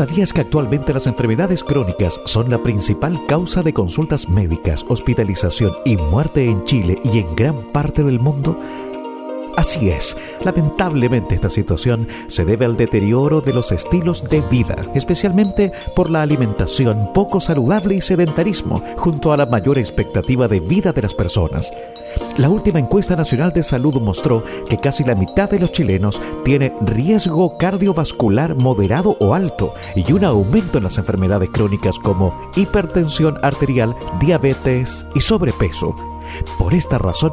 ¿Sabías que actualmente las enfermedades crónicas son la principal causa de consultas médicas, hospitalización y muerte en Chile y en gran parte del mundo? Así es, lamentablemente esta situación se debe al deterioro de los estilos de vida, especialmente por la alimentación poco saludable y sedentarismo, junto a la mayor expectativa de vida de las personas. La última encuesta nacional de salud mostró que casi la mitad de los chilenos tiene riesgo cardiovascular moderado o alto y un aumento en las enfermedades crónicas como hipertensión arterial, diabetes y sobrepeso. Por esta razón,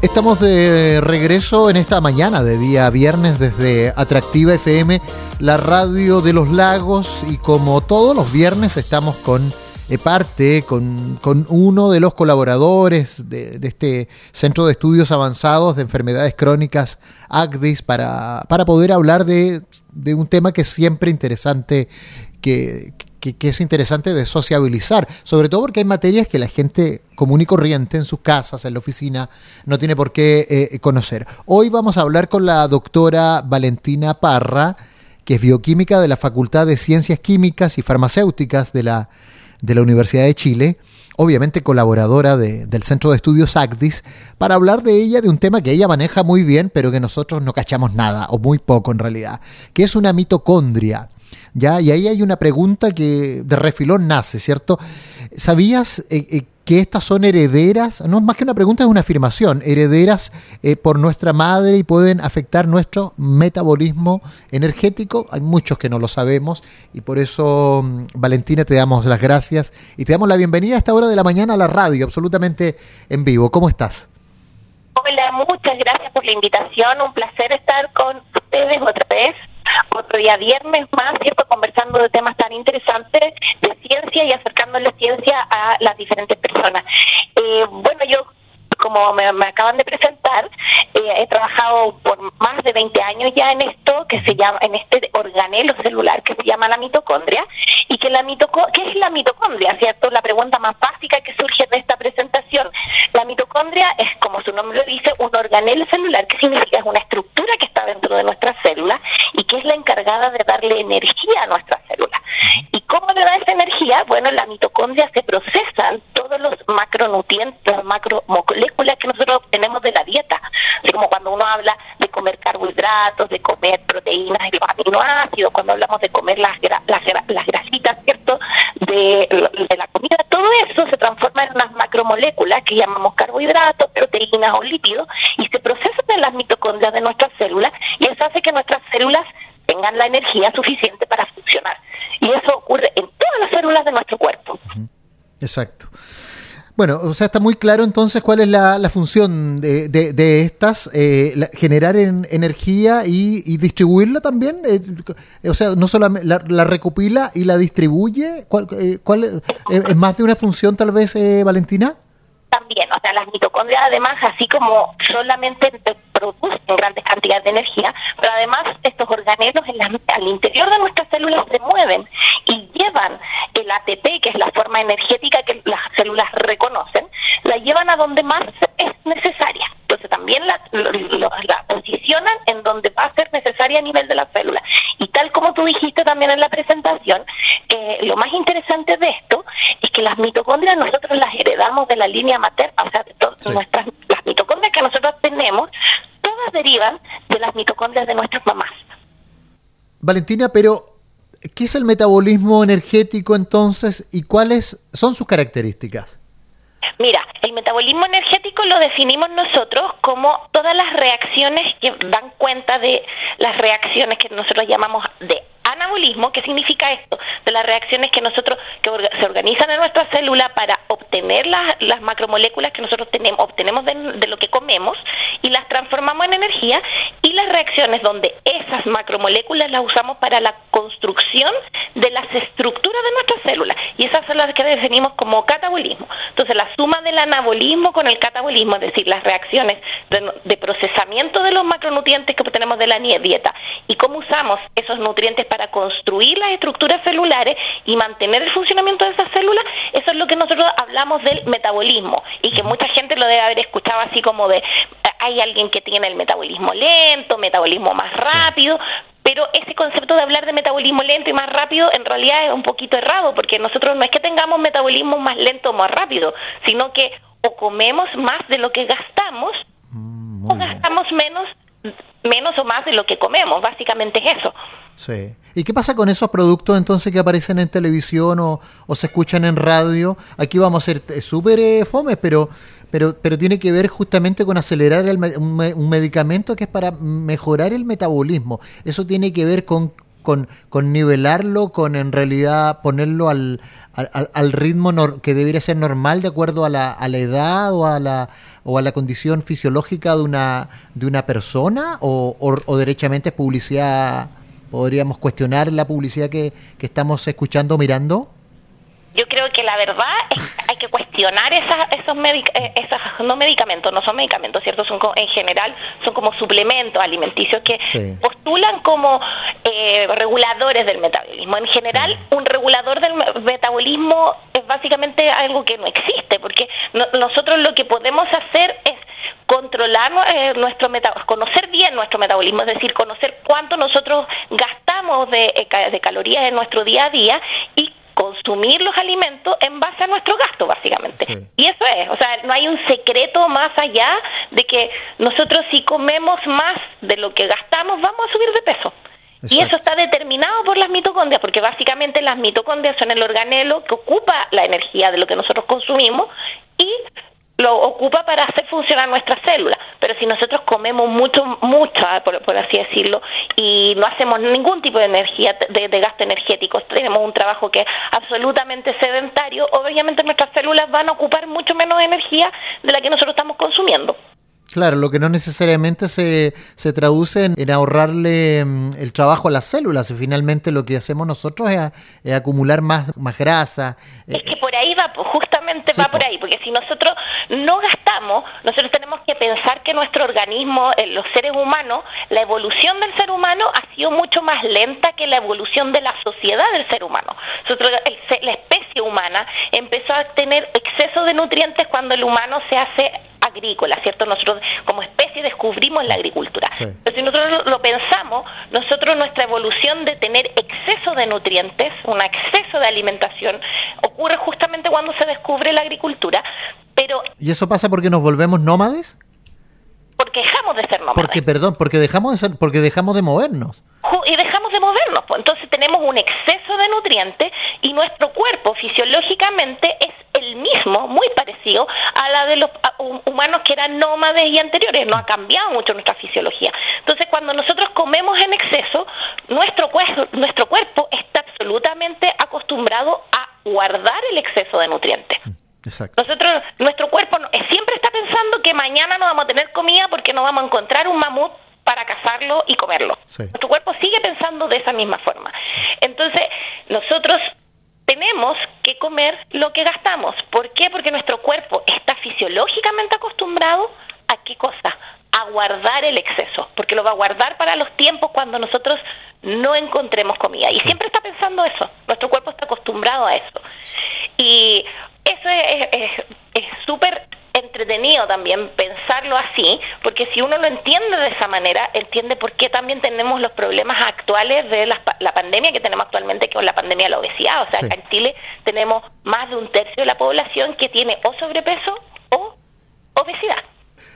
Estamos de regreso en esta mañana de día viernes desde Atractiva FM, la radio de los lagos y como todos los viernes estamos con eh, parte, con, uno de los colaboradores de, este Centro de Estudios Avanzados de Enfermedades Crónicas, ACDIS, para, para poder hablar de, de un tema que es siempre interesante que, que, es interesante de sociabilizar, sobre todo porque hay materias que la gente común y corriente en sus casas, en la oficina, no tiene por qué eh, conocer. Hoy vamos a hablar con la doctora Valentina Parra, que es bioquímica de la Facultad de Ciencias Químicas y Farmacéuticas de la, de la Universidad de Chile, obviamente colaboradora del Centro de Estudios ACDIS, para hablar de ella, de un tema que ella maneja muy bien, pero que nosotros no cachamos nada, o muy poco en realidad, que es una mitocondria. ¿Ya? Y ahí hay una pregunta que de refilón nace, ¿cierto? ¿Sabías eh, eh, que estas son herederas? No es más que una pregunta, es una afirmación, herederas eh, por nuestra madre y pueden afectar nuestro metabolismo energético. Hay muchos que no lo sabemos y por eso, mm, Valentina, te damos las gracias y te damos la bienvenida a esta hora de la mañana a la radio, absolutamente en vivo. ¿Cómo estás? Hola, muchas gracias por la invitación. Un placer estar con ustedes otra vez otro día viernes más, ¿cierto? Conversando de temas tan interesantes de ciencia y acercándole ciencia a las diferentes personas. Eh, bueno, yo como me, acaban de presentar, eh, he trabajado por más de 20 años ya en esto, que se llama, en este organelo celular que se llama la mitocondria, y que la mitocondria, ¿qué es la mitocondria? ¿Cierto? La pregunta más básica que surge de esta presentación. La mitocondria es, como su nombre lo dice, un organelo celular, que significa es una estructura que está dentro de nuestras células y que es la encargada de darle energía a nuestras células. ¿Y cómo le da esa energía? Bueno, en la mitocondria se procesan todos los macronutrientes, las macromoléculas que nosotros obtenemos de la dieta. Así como cuando uno habla de comer carbohidratos, de comer proteínas y los aminoácidos, cuando hablamos de comer las, las, las ¿cierto? De, la comida, todo eso se transforma en unas macromoléculas que llamamos carbohidratos, proteínas o lípidos y se procesan en las mitocondrias de nuestras células y eso hace que nuestras células tengan la energía suficiente para funcionar. Y eso ocurre en todas las células de nuestro cuerpo. Exacto. Bueno, o sea, está muy claro entonces cuál es la, función de, de, estas, eh, generar energía y, distribuirla también. Eh, o sea, no solo la, recopila y la distribuye. ¿Cuál, eh, cuál es más de una función tal vez, Valentina? También, o sea, las mitocondrias además, así como solamente producen grandes cantidades de energía, pero además estos organelos en al interior de nuestras células se mueven y llevan el ATP, que es la forma energética que las células reconocen, la llevan a donde más es necesaria. Entonces también la, la posicionan en donde va a ser necesaria a nivel de la célula. Tú dijiste también en la presentación, eh, lo más interesante de esto es que las mitocondrias nosotros las heredamos de la línea materna, o sea, de todas nuestras, las mitocondrias que nosotros tenemos todas derivan de las mitocondrias de nuestras mamás. Valentina, pero ¿qué es el metabolismo energético entonces y cuáles son sus características? Mira, el metabolismo energético lo definimos nosotros como todas las reacciones que dan cuenta de las reacciones que nosotros llamamos de anabolismo, ¿qué significa esto? De las reacciones que nosotros, que se organizan en nuestra célula para obtener las, las macromoléculas que nosotros tenemos, obtenemos de, lo que comemos y las transformamos en energía, y las reacciones donde esas macromoléculas las usamos para la construcción de las estructuras de nuestras células y esas son las que definimos como catabolismo. Entonces, la suma del anabolismo con el catabolismo, es decir, las reacciones de, procesamiento de los macronutrientes que obtenemos de la dieta y cómo usamos esos nutrientes para construir las estructuras celulares y mantener el funcionamiento de esas células, eso es lo que nosotros hablamos del metabolismo y que mucha gente lo debe haber escuchado así como de hay alguien que tiene el metabolismo lento, metabolismo más rápido, pero ese concepto de hablar de metabolismo lento y más rápido en realidad es un poquito errado, porque nosotros no es que tengamos metabolismo más lento o más rápido, sino que o comemos más de lo que gastamos mm, o gastamos menos menos o más de lo que comemos, básicamente es eso. Sí. ¿Y qué pasa con esos productos entonces que aparecen en televisión o, o se escuchan en radio? Aquí vamos a ser eh, súper eh, fomes, pero pero, pero tiene que ver justamente con acelerar un, medicamento que es para mejorar el metabolismo. Eso tiene que ver con, con, con nivelarlo, con en realidad ponerlo al, al, ritmo que debería ser normal de acuerdo a la, a la edad o a la, o a la condición fisiológica de una, de una persona o, o, derechamente es publicidad, podríamos cuestionar la publicidad que, que estamos escuchando, mirando yo creo que la verdad es que cuestionar esas, esos eh, esas, no medicamentos, no son medicamentos, ¿cierto? Son en general son como suplementos alimenticios que postulan como eh, reguladores del metabolismo. En general, un regulador del metabolismo es básicamente algo que no existe, porque nosotros lo que podemos hacer es controlar eh, nuestro metabolismo, conocer bien nuestro metabolismo, es decir, conocer cuánto nosotros gastamos de, de calorías en nuestro día a día y consumir los alimentos en base a nuestro gasto, básicamente. Y eso es, o sea, no hay un secreto más allá de que nosotros si comemos más de lo que gastamos, vamos a subir de peso. Y eso está determinado por las mitocondrias, porque básicamente las mitocondrias son el organelo que ocupa la energía de lo que nosotros consumimos y lo ocupa para hacer funcionar nuestras células. Pero si nosotros comemos mucho, mucho, ah, por, así decirlo, y no hacemos ningún tipo de energía, de, de, gasto energético, tenemos un trabajo que es absolutamente sedentario, obviamente nuestras células van a ocupar mucho menos energía de la que nosotros estamos consumiendo. Claro, lo que no necesariamente se, se traduce en, ahorrarle mm, el trabajo a las células. Y finalmente lo que hacemos nosotros es, acumular más, más grasa. Es que por ahí va, justamente va por ahí, porque si nosotros no gastamos, nosotros tenemos que pensar que nuestro organismo, eh, los seres humanos, la evolución del ser humano ha sido mucho más lenta que la evolución de la sociedad del ser humano. Nosotros, la especie humana empezó a tener exceso de nutrientes cuando el humano se hace agrícola, ¿cierto? Nosotros como especie descubrimos la agricultura. Pero si nosotros lo pensamos, nosotros nuestra evolución de tener exceso de nutrientes, un exceso de alimentación, ocurre justamente cuando se descubre la agricultura, pero... ¿Y eso pasa porque nos volvemos nómades? Porque dejamos de ser nómades. Porque, perdón, porque dejamos de ser, porque dejamos de movernos. Y dejamos de movernos, pues. entonces tenemos un exceso de nutrientes y nuestro cuerpo fisiológicamente es el mismo, muy parecido a la de los humanos que eran nómades y anteriores. No ha cambiado mucho nuestra fisiología. Entonces, cuando nosotros comemos en exceso, nuestro, cuerpo, nuestro cuerpo está absolutamente acostumbrado a guardar el exceso de nutrientes. Exacto. Nosotros, nuestro cuerpo siempre está pensando que mañana no vamos a tener comida porque no vamos a encontrar un mamut para cazarlo y comerlo. Nuestro cuerpo sigue pensando de esa misma forma. Entonces, nosotros comer lo que gastamos. ¿Por qué? Porque nuestro cuerpo está fisiológicamente acostumbrado a qué cosa? A guardar el exceso, porque lo va a guardar para los tiempos cuando nosotros no encontremos comida. Y siempre está pensando eso, nuestro cuerpo está acostumbrado a eso. Y eso es súper entretenido también pensarlo así, porque si uno lo entiende de esa manera, entiende por qué también tenemos los problemas actuales de la, pandemia que tenemos actualmente con la pandemia de la obesidad. O sea, en Chile tenemos más de un tercio de la población que tiene o sobrepeso o obesidad.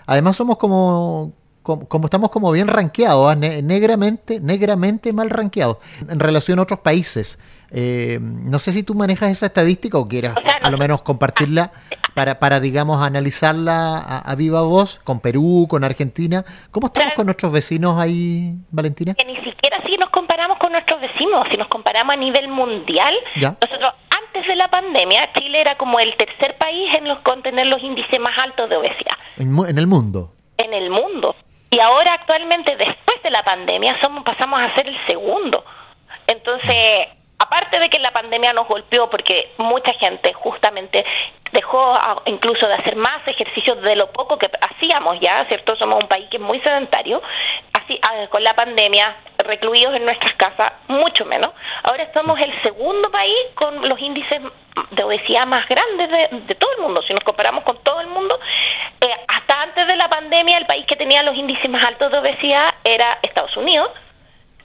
Además somos como como, estamos como bien ranqueados, ¿ah? negramente, negramente mal ranqueados en relación a otros países. Eh, no sé si tú manejas esa estadística o quieras a lo menos compartirla para, para digamos, analizarla a, viva voz con Perú, con Argentina. ¿Cómo estamos con nuestros vecinos ahí, Valentina? Que ni siquiera si nos comparamos con nuestros vecinos, si nos comparamos a nivel mundial, nosotros antes de la pandemia, Chile era como el tercer país en los con tener los índices más altos de obesidad. En, en el mundo. En el mundo. Y ahora actualmente, después de la pandemia somos, pasamos a ser el segundo. Entonces, aparte de que la pandemia nos golpeó porque mucha gente justamente dejó incluso de hacer más ejercicios de lo poco que hacíamos ya, ¿cierto? Somos un país que es muy sedentario, así con la pandemia, recluidos en nuestras casas, mucho menos. Ahora somos el segundo país con los índices de obesidad más grandes de, todo el mundo, si nos comparamos con todo el mundo. Eh, hasta antes de la pandemia, el país que tenía los índices más altos de obesidad era Estados Unidos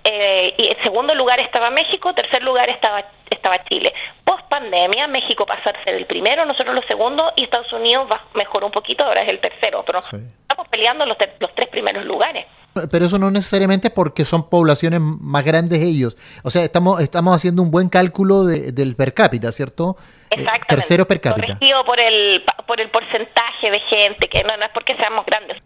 eh, y en segundo lugar estaba México, tercer lugar estaba estaba Chile. Post pandemia, México pasó a ser el primero, nosotros los segundos y Estados Unidos va, mejoró un poquito, ahora es el tercero, pero estamos peleando los, los tres primeros lugares. Pero eso no necesariamente porque son poblaciones más grandes ellos. O sea, estamos estamos haciendo un buen cálculo del per cápita, ¿cierto? Eh, Exactamente. tercero per cápita. Corregido por el, por el porcentaje de gente, que no, no es porque seamos grandes.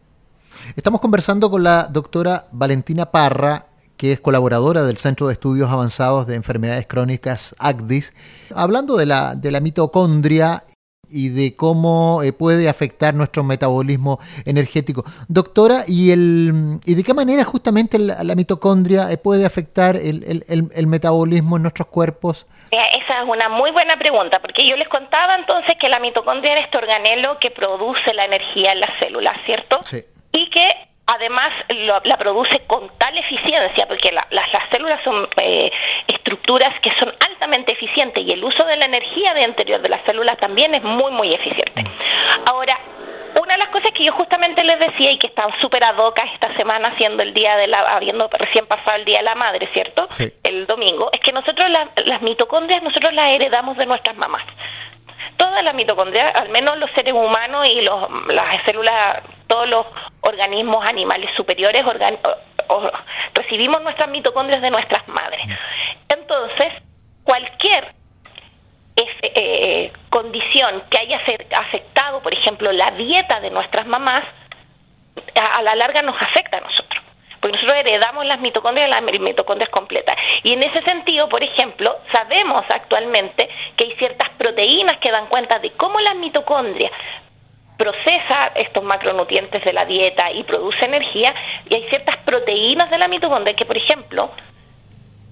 Estamos conversando con la doctora Valentina Parra, que es colaboradora del Centro de Estudios Avanzados de Enfermedades Crónicas ACDIS, hablando de la, de la mitocondria y de cómo eh, puede afectar nuestro metabolismo energético. Doctora, ¿y, el, y de qué manera justamente la, mitocondria eh, puede afectar el, el, el, metabolismo en nuestros cuerpos? Esa es una muy buena pregunta, porque yo les contaba entonces que la mitocondria es este organelo que produce la energía en las células, ¿cierto? Sí. Y que además la produce con tal eficiencia, porque las, células son eh, estructuras que son altamente eficientes y el uso de la energía de interior de las células también es muy, muy eficiente. Ahora, una de las cosas que yo justamente les decía y que estaba súper adocas esta semana haciendo el día de la, habiendo recién pasado el día de la madre, ¿cierto? El domingo, es que nosotros las mitocondrias nosotros las heredamos de nuestras mamás todas las mitocondrias, al menos los seres humanos y los, las células, todos los organismos animales superiores, recibimos nuestras mitocondrias de nuestras madres. Entonces, cualquier eh, condición que haya afectado, por ejemplo, la dieta de nuestras mamás, a la larga nos afecta a nosotros porque nosotros heredamos las mitocondrias las mitocondrias completas. Y en ese sentido, por ejemplo, sabemos actualmente que hay ciertas proteínas que dan cuenta de cómo las mitocondrias procesa estos macronutrientes de la dieta y produce energía, y hay ciertas proteínas de la mitocondria que, por ejemplo,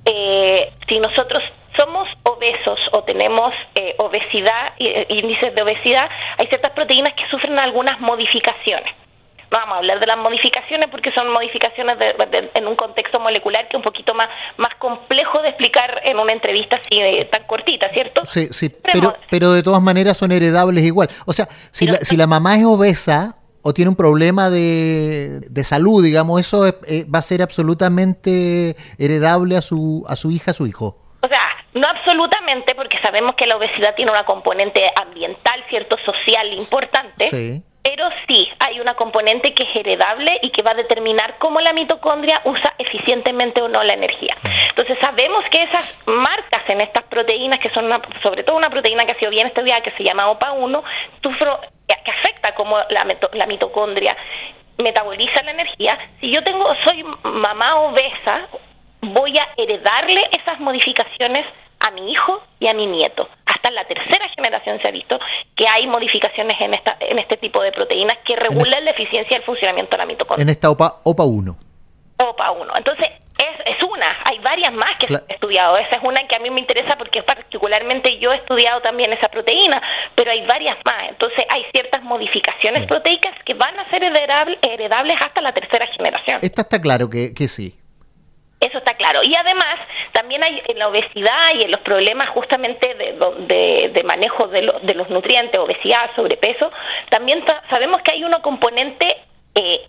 eh, si nosotros somos obesos o tenemos eh, obesidad, eh, índices de obesidad, hay ciertas proteínas que sufren algunas modificaciones vamos a hablar de las modificaciones porque son modificaciones en un contexto molecular que es un poquito más, más complejo de explicar en una entrevista así eh, tan cortita, ¿cierto? Sí, sí, pero, pero de todas maneras son heredables igual. O sea, si, la, si la mamá es obesa o tiene un problema de, de salud, digamos, eso eh, va a ser absolutamente heredable a su, a su hija, a su hijo. O sea, no absolutamente, porque sabemos que la obesidad tiene una componente ambiental, cierto, social importante. Sí pero sí hay una componente que es heredable y que va a determinar cómo la mitocondria usa eficientemente o no la energía. Entonces sabemos que esas marcas en estas proteínas, que son sobre todo una proteína que ha sido bien estudiada, que se llama OPA1, que afecta como la, la mitocondria metaboliza la energía, si yo tengo soy mamá obesa, voy a heredarle esas modificaciones a mi hijo y a mi nieto. Hasta la tercera generación se ha visto que hay modificaciones en, esta, en este tipo de proteínas que regulan la eficiencia del funcionamiento de la mitocondria. En esta OPA, OPA 1. OPA 1. Entonces, es, es una, hay varias más que he estudiado. Esa es una que a mí me interesa porque particularmente yo he estudiado también esa proteína, pero hay varias más. Entonces, hay ciertas modificaciones proteicas que van a ser heredables hasta la tercera generación. Esta está claro que, que sí. Eso está claro. Y además, también hay en la obesidad y en los problemas justamente de, de, manejo de, de, los nutrientes, obesidad, sobrepeso, también sabemos que hay una componente eh,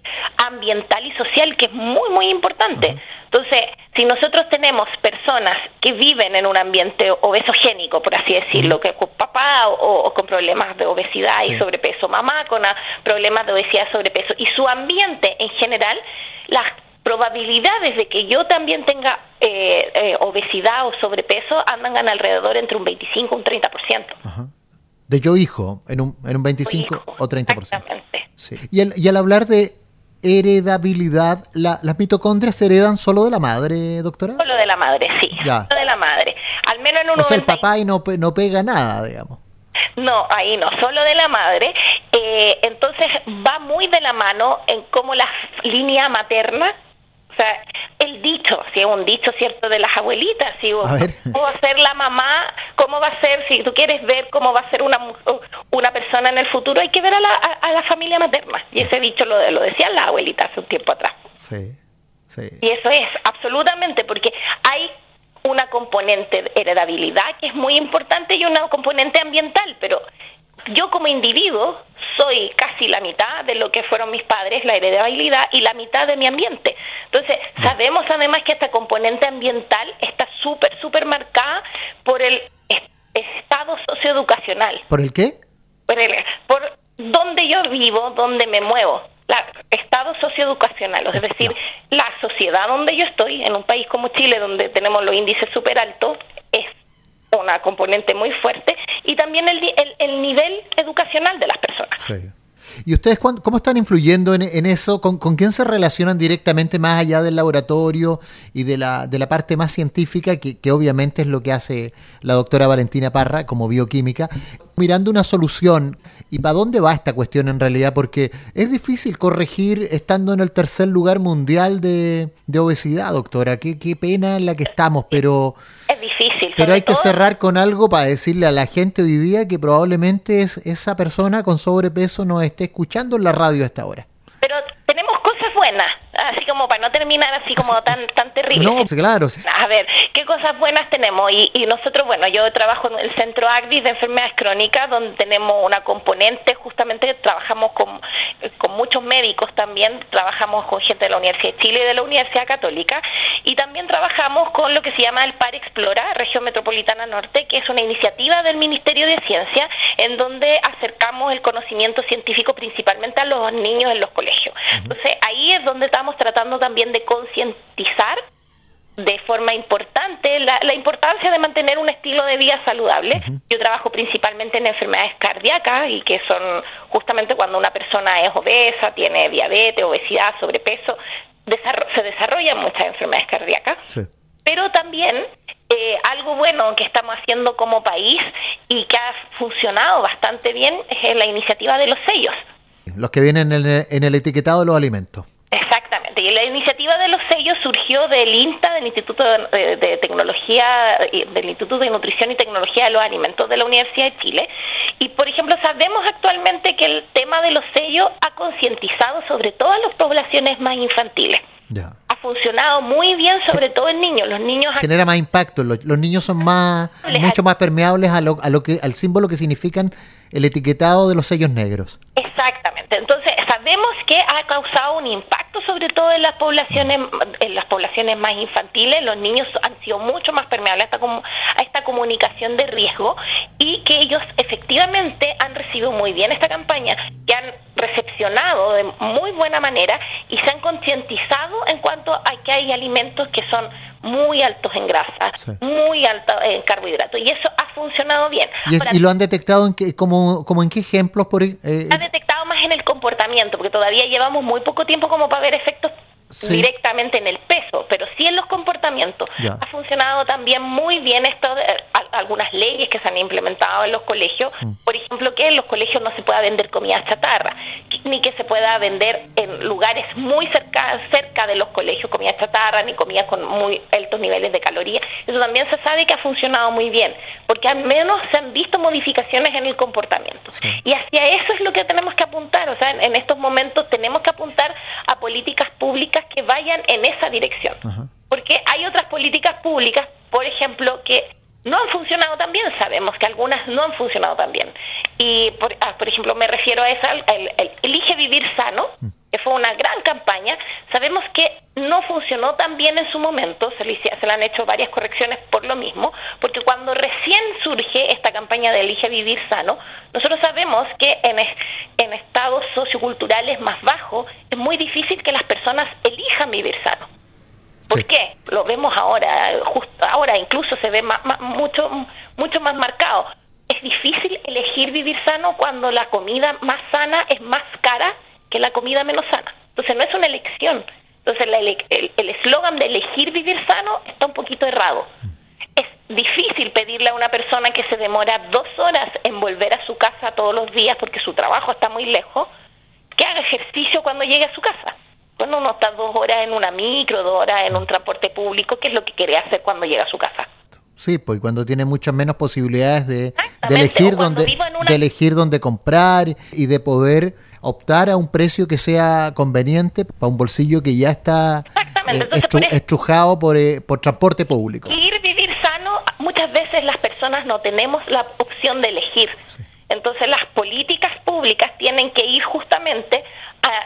ambiental y social que es muy, muy importante. Entonces, si nosotros tenemos personas que viven en un ambiente obesogénico, por así decirlo, que con papá o, con problemas de obesidad y sobrepeso, mamá con problemas de obesidad y sobrepeso, y su ambiente en general, las probabilidades de que yo también tenga eh, eh, obesidad o sobrepeso andan alrededor entre un 25 y un 30%. Ajá. De yo hijo, en un, en un 25 o 30%. Exactamente. Sí. Y, y al hablar de heredabilidad, ¿las mitocondrias se heredan solo de la madre, doctora? Solo de la madre, sí. Ya. Solo de la madre. Al menos en un O sea, el papá y no, no pega nada, digamos. No, ahí no, solo de la madre. Eh, entonces va muy de la mano en cómo la línea materna o sea, dicho, si es un dicho cierto de las abuelitas, si ¿cómo va a ser la mamá? ¿Cómo va a ser, si tú quieres ver cómo va a ser una, una persona en el futuro, hay que ver a la, a, la familia materna. Y ese dicho lo, lo decían las abuelitas hace un tiempo atrás. Sí, sí. Y eso es, absolutamente, porque hay una componente de heredabilidad que es muy importante y una componente ambiental, pero yo como individuo soy casi la mitad de lo que fueron mis padres, la heredabilidad, y la mitad de mi ambiente. Entonces, sabemos además que esta componente ambiental está súper, súper marcada por el estado socioeducacional. ¿Por el qué? Por, el, por donde yo vivo, donde me muevo. La, estado socioeducacional, es decir, la sociedad donde yo estoy, en un país como Chile, donde tenemos los índices súper altos, es una componente muy fuerte y también el, el, nivel educacional de las personas. ¿Y ustedes cómo están influyendo en, eso? ¿Con, quién se relacionan directamente más allá del laboratorio y de la, de la parte más científica, que, que obviamente es lo que hace la doctora Valentina Parra como bioquímica? Mirando una solución, ¿y para dónde va esta cuestión en realidad? Porque es difícil corregir estando en el tercer lugar mundial de, de obesidad, doctora. Qué, qué pena en la que estamos, pero... Es difícil. Pero hay que cerrar con algo para decirle a la gente hoy día que probablemente es, esa persona con sobrepeso no esté escuchando en la radio a esta hora. Pero tenemos cosas buenas así como para no terminar así como tan tan terrible. No, claro. A ver, ¿qué cosas buenas tenemos? Y, y nosotros, bueno, yo trabajo en el Centro ACDIS de Enfermedades Crónicas, donde tenemos una componente, justamente trabajamos con, con muchos médicos también, trabajamos con gente de la Universidad de Chile y de la Universidad Católica, y también trabajamos con lo que se llama el PAR Explora, Región Metropolitana Norte, que es una iniciativa del Ministerio de Ciencia, en donde acercamos el conocimiento científico principalmente a los niños en los colegios. Entonces, ahí es donde estamos tratando también de concientizar de forma importante la, importancia de mantener un estilo de vida saludable. Yo trabajo principalmente en enfermedades cardíacas y que son justamente cuando una persona es obesa, tiene diabetes, obesidad, sobrepeso, se desarrollan muchas enfermedades cardíacas. Pero también eh, algo bueno que estamos haciendo como país y que ha funcionado bastante bien es la iniciativa de los sellos. Los que vienen en el etiquetado de los alimentos. Exactamente, y la iniciativa de los sellos surgió del INTA, del Instituto de, Tecnología, del Instituto de Nutrición y Tecnología de los Alimentos de la Universidad de Chile. Y, por ejemplo, sabemos actualmente que el tema de los sellos ha concientizado sobre todo a las poblaciones más infantiles. Ha funcionado muy bien, sobre todo en niños. Los niños genera más impacto. Los, niños son más, mucho más permeables a lo, a lo que, al símbolo que significan el etiquetado de los sellos negros. Exactamente. Entonces sabemos que ha causado un impacto sobre todo en las poblaciones en las poblaciones más infantiles. Los niños han sido mucho más permeables a esta, a esta comunicación de riesgo y que ellos efectivamente han recibido muy bien esta campaña, que han recepcionado de muy buena manera y se han concientizado en cuanto a que hay alimentos que son muy altos en grasa, muy altos en carbohidratos, y eso ha funcionado bien. ¿Y, lo han detectado en qué, como, como en qué ejemplos? Por, eh, ha detectado más en el comportamiento, porque todavía llevamos muy poco tiempo como para ver efectos directamente en el peso, pero sí en los comportamientos. Ha funcionado también muy bien esto de, algunas leyes que se han implementado en los colegios, mm. por ejemplo, que en los colegios no se pueda vender comida chatarra, ni que se pueda vender en lugares muy cerca, cerca de los colegios comida chatarra, ni comida con muy altos niveles de calorías. Eso también se sabe que ha funcionado muy bien, porque al menos se han visto modificaciones en el comportamiento. Y hacia eso es lo que tenemos que apuntar, o sea, en estos momentos tenemos que apuntar a políticas públicas que vayan en esa dirección. Porque hay otras políticas públicas, por ejemplo, que no han funcionado tan bien, sabemos que algunas no han funcionado tan bien. Y, por, ah, por ejemplo, me refiero a esa, el, Elige Vivir Sano, que fue una gran campaña. Sabemos que no funcionó tan bien en su momento, se le, se le han hecho varias correcciones por lo mismo, porque cuando recién surge esta campaña de Elige Vivir Sano, nosotros sabemos que en, en estados socioculturales más bajos es muy difícil que las personas elijan vivir sano. ¿Por qué? Lo vemos ahora, justo ahora incluso se ve mucho, mucho más marcado. Es difícil elegir vivir sano cuando la comida más sana es más cara que la comida menos sana. Entonces no es una elección. Entonces el eslogan de elegir vivir sano está un poquito errado. Es difícil pedirle a una persona que se demora dos horas en volver a su casa todos los días porque su trabajo está muy lejos, que haga ejercicio cuando llegue a su casa Bueno, uno está dos horas en una micro, dos horas en un transporte público, que es lo que quiere hacer cuando llega a su casa. Sí, pues cuando tiene muchas menos posibilidades de, elegir dónde de elegir dónde comprar y de poder optar a un precio que sea conveniente para un bolsillo que ya está eh, estrujado por, eh, por transporte público. Ir vivir sano, muchas veces las personas no tenemos la opción de elegir. Entonces las políticas públicas tienen que ir justamente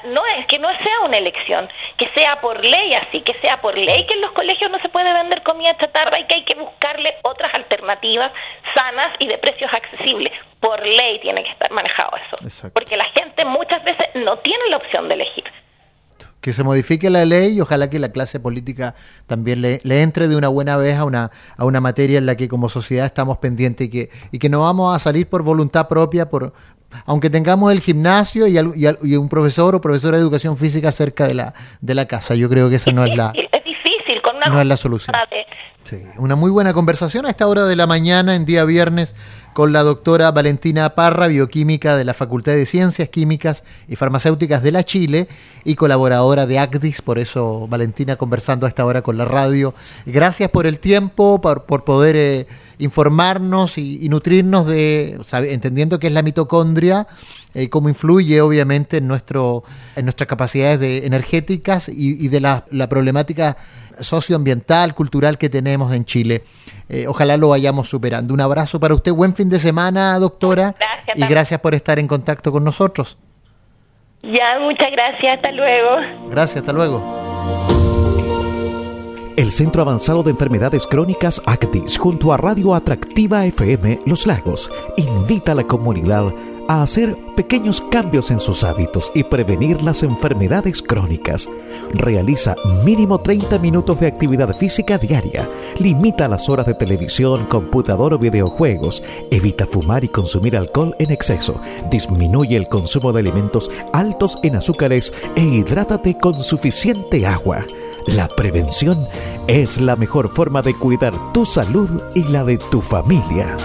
no es que no sea una elección, que sea por ley así, que sea por ley que en los colegios no se puede vender comida chatarra y que hay que buscarle otras alternativas sanas y de precios accesibles. Por ley tiene que estar manejado eso, porque la gente muchas veces no tiene la opción de elegir que se modifique la ley y ojalá que la clase política también le, entre de una buena vez a una, a una materia en la que como sociedad estamos pendientes y que, y que no vamos a salir por voluntad propia, por, aunque tengamos el gimnasio y, y, un profesor o profesora de educación física cerca de la, de la casa. Yo creo que esa no es la, es difícil, con una no es la solución. Sí, una muy buena conversación a esta hora de la mañana, en día viernes, con la doctora Valentina Parra, bioquímica de la Facultad de Ciencias Químicas y Farmacéuticas de la Chile y colaboradora de ACDIS, por eso Valentina conversando a esta hora con la radio. Gracias por el tiempo, por, poder eh, informarnos y, nutrirnos de, entendiendo qué es la mitocondria, y eh, cómo influye obviamente en, nuestro, en nuestras capacidades de, energéticas y, de la, la problemática socioambiental, cultural que tenemos en Chile. Eh, ojalá lo vayamos superando. Un abrazo para usted, buen fin de semana, doctora, y gracias por estar en contacto con nosotros. Ya, muchas gracias, hasta luego. Gracias, hasta luego. El Centro Avanzado de Enfermedades Crónicas ACTIS, junto a Radio Atractiva FM Los Lagos, invita a la comunidad a hacer pequeños cambios en sus hábitos y prevenir las enfermedades crónicas. Realiza mínimo 30 minutos de actividad física diaria. Limita las horas de televisión, computador o videojuegos. Evita fumar y consumir alcohol en exceso. Disminuye el consumo de alimentos altos en azúcares e hidrátate con suficiente agua. La prevención es la mejor forma de cuidar tu salud y la de tu familia.